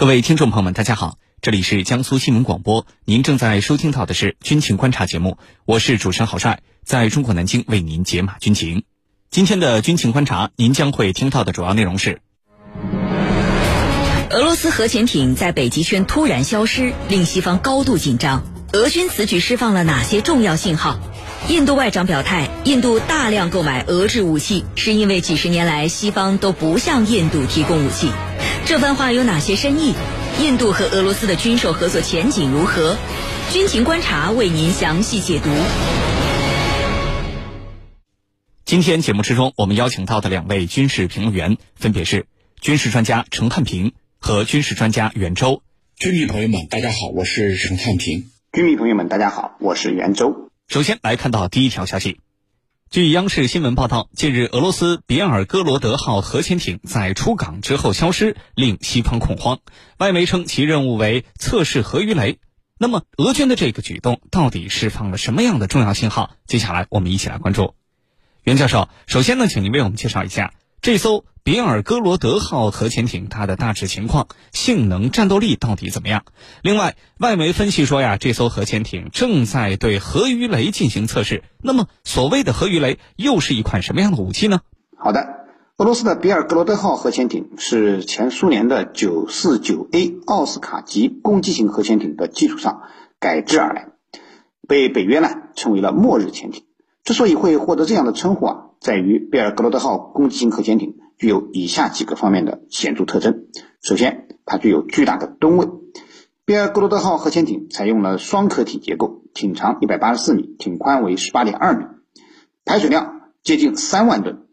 各位听众朋友们，大家好，这里是江苏新闻广播，您正在收听到的是军情观察节目，我是主持人郝帅，在中国南京为您解码军情。今天的军情观察，您将会听到的主要内容是：俄罗斯核潜艇在北极圈突然消失，令西方高度紧张。俄军此举释放了哪些重要信号？印度外长表态，印度大量购买俄制武器，是因为几十年来西方都不向印度提供武器。这番话有哪些深意？印度和俄罗斯的军售合作前景如何？军情观察为您详细解读。今天节目之中，我们邀请到的两位军事评论员分别是军事专家陈汉平和军事专家袁周。军迷朋友们，大家好，我是陈汉平。军迷朋友们，大家好，我是袁周。首先来看到第一条消息。据央视新闻报道，近日俄罗斯别尔哥罗德号核潜艇在出港之后消失，令西方恐慌。外媒称其任务为测试核鱼雷。那么，俄军的这个举动到底释放了什么样的重要信号？接下来我们一起来关注。袁教授，首先呢，请您为我们介绍一下这艘别尔哥罗德号核潜艇它的大致情况、性能、战斗力到底怎么样？另外，外媒分析说呀，这艘核潜艇正在对核鱼雷进行测试。那么，所谓的核鱼雷又是一款什么样的武器呢？好的，俄罗斯的别尔哥罗德号核潜艇是前苏联的 949A 奥斯卡级攻击型核潜艇的基础上改制而来，被北约呢称为了“末日潜艇”。之所以会获得这样的称呼啊，在于贝尔格罗德号攻击型核潜艇具有以下几个方面的显著特征。首先，它具有巨大的吨位。贝尔格罗德号核潜艇采用了双壳体结构，艇长一百八十四米，艇宽为十八点二米，排水量接近三万吨，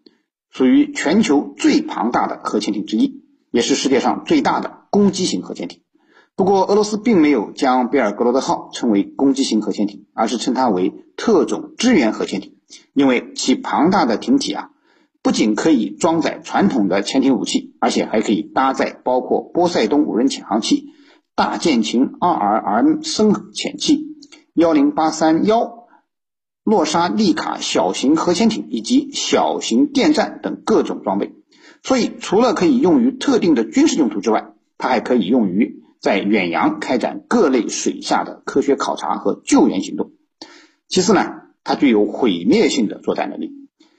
属于全球最庞大的核潜艇之一，也是世界上最大的攻击型核潜艇。不过，俄罗斯并没有将贝尔格罗德号称为攻击型核潜艇，而是称它为特种支援核潜艇，因为其庞大的艇体啊，不仅可以装载传统的潜艇武器，而且还可以搭载包括波塞冬无人潜航器、大舰禽 RRM 深潜器、幺零八三幺洛沙利卡小型核潜艇以及小型电站等各种装备。所以，除了可以用于特定的军事用途之外，它还可以用于。在远洋开展各类水下的科学考察和救援行动。其次呢，它具有毁灭性的作战能力。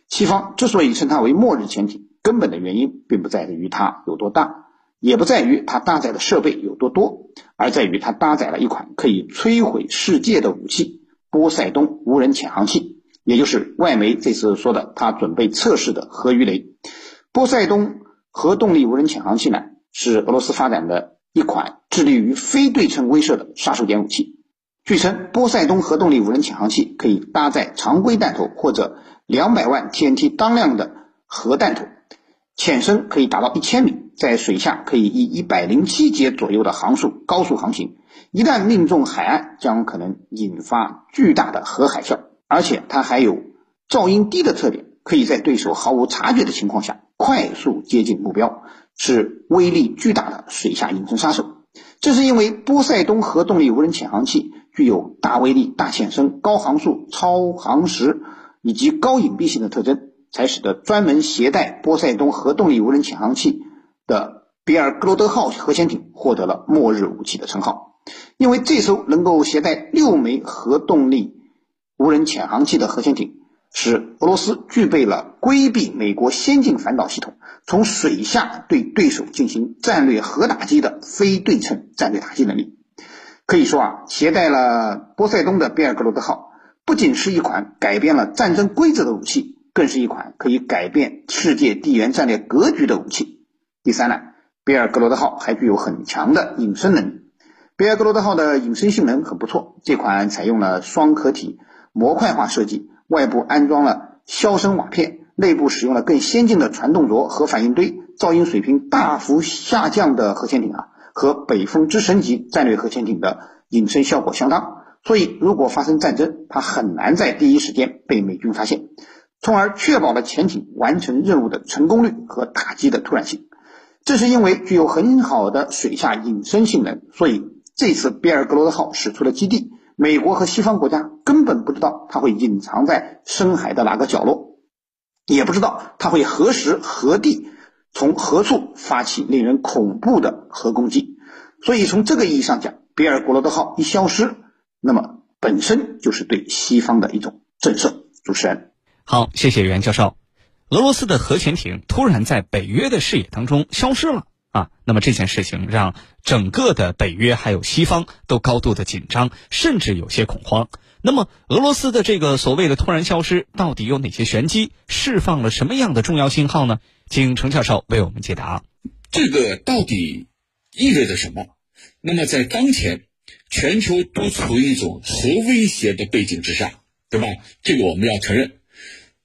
西方之所以称它为末日潜艇，根本的原因并不在于它有多大，也不在于它搭载的设备有多多，而在于它搭载了一款可以摧毁世界的武器——波塞冬无人潜航器，也就是外媒这次说的它准备测试的核鱼雷。波塞冬核动力无人潜航器呢，是俄罗斯发展的。一款致力于非对称威慑的杀手锏武器。据称，波塞冬核动力无人潜航器可以搭载常规弹头或者两百万 TNT 当量的核弹头，潜深可以达到一千米，在水下可以以一百零七节左右的航速高速航行。一旦命中海岸，将可能引发巨大的核海啸。而且它还有噪音低的特点，可以在对手毫无察觉的情况下快速接近目标。是威力巨大的水下隐身杀手。正是因为波塞冬核动力无人潜航器具有大威力、大潜深、高航速、超航时以及高隐蔽性的特征，才使得专门携带波塞冬核动力无人潜航器的比尔格罗德号核潜艇获得了“末日武器”的称号。因为这艘能够携带六枚核动力无人潜航器的核潜艇。使俄罗斯具备了规避美国先进反导系统，从水下对对手进行战略核打击的非对称战略打击能力。可以说啊，携带了波塞冬的贝尔格罗德号，不仅是一款改变了战争规则的武器，更是一款可以改变世界地缘战略格局的武器。第三呢，贝尔格罗德号还具有很强的隐身能力。贝尔格罗德号的隐身性能很不错，这款采用了双壳体模块化设计。外部安装了消声瓦片，内部使用了更先进的传动轴和反应堆，噪音水平大幅下降的核潜艇啊，和北风之神级战略核潜艇的隐身效果相当。所以，如果发生战争，它很难在第一时间被美军发现，从而确保了潜艇完成任务的成功率和打击的突然性。正是因为具有很好的水下隐身性能，所以这次比尔格罗德号驶出了基地。美国和西方国家根本不知道它会隐藏在深海的哪个角落，也不知道它会何时何地从何处发起令人恐怖的核攻击。所以从这个意义上讲，比尔古罗德号一消失，那么本身就是对西方的一种震慑。主持人，好，谢谢袁教授。俄罗斯的核潜艇突然在北约的视野当中消失了啊，那么这件事情让整个的北约还有西方都高度的紧张，甚至有些恐慌。那么俄罗斯的这个所谓的突然消失，到底有哪些玄机？释放了什么样的重要信号呢？请程教授为我们解答。这个到底意味着什么？那么在当前全球都处于一种核威胁的背景之下，对吧？这个我们要承认。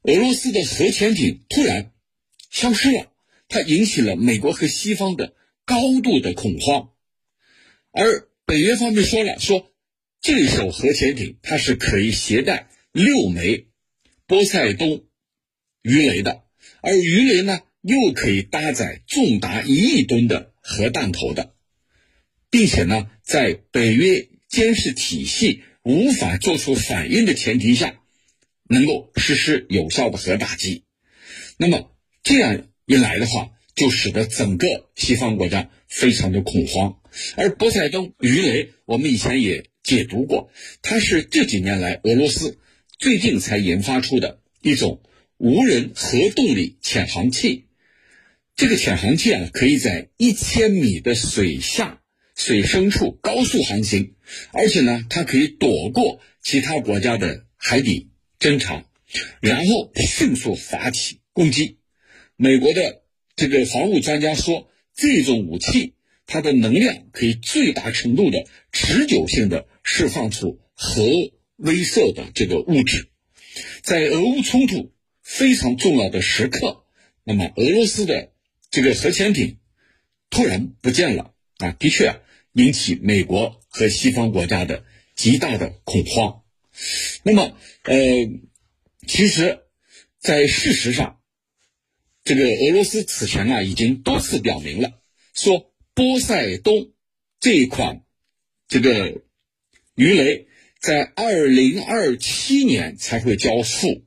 俄罗斯的核潜艇突然消失了，它引起了美国和西方的高度的恐慌，而北约方面说了，说这艘核潜艇它是可以携带六枚波塞冬鱼雷的，而鱼雷呢又可以搭载重达一亿吨的核弹头的，并且呢在北约监视体系无法做出反应的前提下。能够实施有效的核打击，那么这样一来的话，就使得整个西方国家非常的恐慌。而波塞冬鱼雷，我们以前也解读过，它是这几年来俄罗斯最近才研发出的一种无人核动力潜航器。这个潜航器啊，可以在一千米的水下、水深处高速航行，而且呢，它可以躲过其他国家的海底。侦察，然后迅速发起攻击。美国的这个防务专家说，这种武器它的能量可以最大程度的持久性的释放出核威慑的这个物质。在俄乌冲突非常重要的时刻，那么俄罗斯的这个核潜艇突然不见了啊，的确引起美国和西方国家的极大的恐慌。那么，呃，其实，在事实上，这个俄罗斯此前啊已经多次表明了，说波塞冬这一款这个鱼雷在二零二七年才会交付。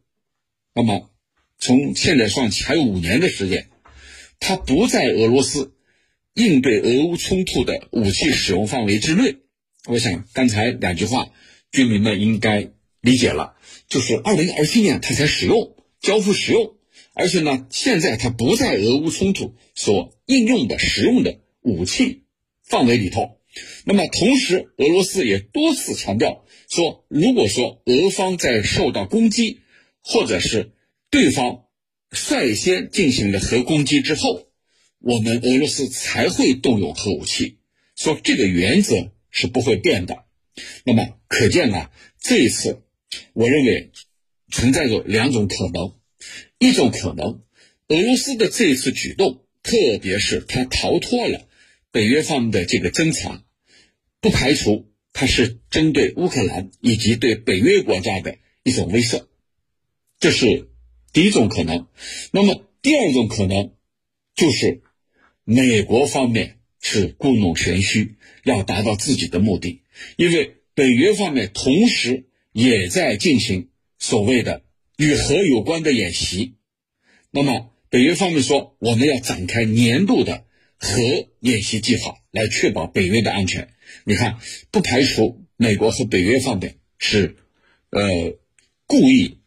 那么，从现在算起还有五年的时间，它不在俄罗斯应对俄乌冲突的武器使用范围之内。我想刚才两句话。居民们应该理解了，就是二零二七年它才使用交付使用，而且呢，现在它不在俄乌冲突所应用的使用的武器范围里头。那么同时，俄罗斯也多次强调说，如果说俄方在受到攻击，或者是对方率先进行了核攻击之后，我们俄罗斯才会动用核武器。说这个原则是不会变的。那么可见呢，这一次，我认为存在着两种可能，一种可能，俄罗斯的这次举动，特别是他逃脱了北约方面的这个侦查，不排除他是针对乌克兰以及对北约国家的一种威慑，这是第一种可能。那么第二种可能，就是美国方面是故弄玄虚，要达到自己的目的。因为北约方面同时也在进行所谓的与核有关的演习，那么北约方面说我们要展开年度的核演习计划，来确保北约的安全。你看，不排除美国和北约方面是呃故意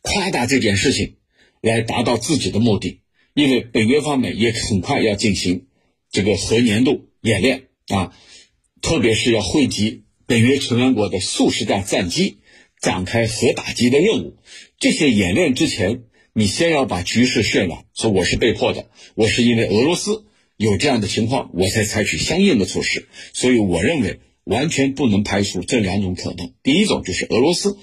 夸大这件事情，来达到自己的目的。因为北约方面也很快要进行这个核年度演练啊。特别是要汇集北约成员国的数十架战机，展开核打击的任务。这些演练之前，你先要把局势渲染，说我是被迫的，我是因为俄罗斯有这样的情况，我才采取相应的措施。所以，我认为完全不能排除这两种可能。第一种就是俄罗斯，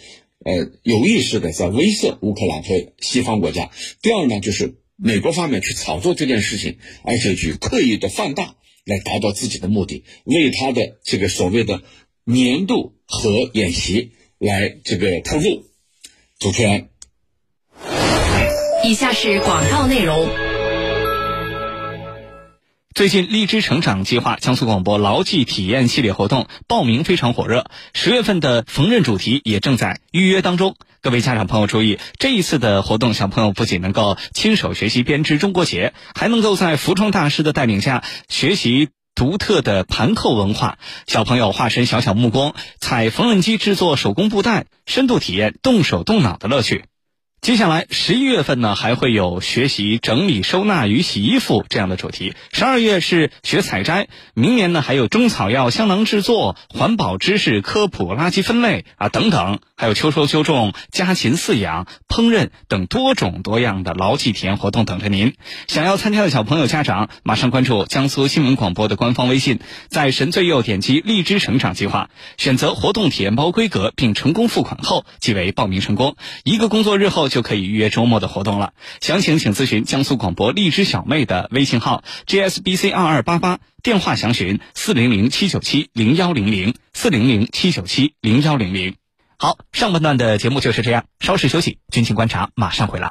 呃，有意识的在威慑乌克兰和西方国家；第二呢，就是美国方面去炒作这件事情，而且去刻意的放大。来达到自己的目的，为他的这个所谓的年度核演习来这个铺路。主持人，以下是广告内容。最近荔枝成长计划江苏广播牢记体验系列活动报名非常火热，十月份的缝纫主题也正在预约当中。各位家长朋友注意，这一次的活动，小朋友不仅能够亲手学习编织中国结，还能够在服装大师的带领下学习独特的盘扣文化。小朋友化身小小木工，踩缝纫机制作手工布袋，深度体验动手动脑的乐趣。接下来十一月份呢，还会有学习整理收纳与洗衣服这样的主题。十二月是学采摘，明年呢还有中草药香囊制作、环保知识科普、垃圾分类啊等等，还有秋收秋种、家禽饲养、烹饪等多种多样的劳技体验活动等着您。想要参加的小朋友家长，马上关注江苏新闻广播的官方微信，在神最右点击荔枝成长计划，选择活动体验包规格，并成功付款后，即为报名成功。一个工作日后。就可以预约周末的活动了。详情请咨询江苏广播荔枝小妹的微信号 jsbc 二二八八，电话详询四零零七九七零幺零零四零零七九七零幺零零。好，上半段的节目就是这样，稍事休息，军情观察马上回来。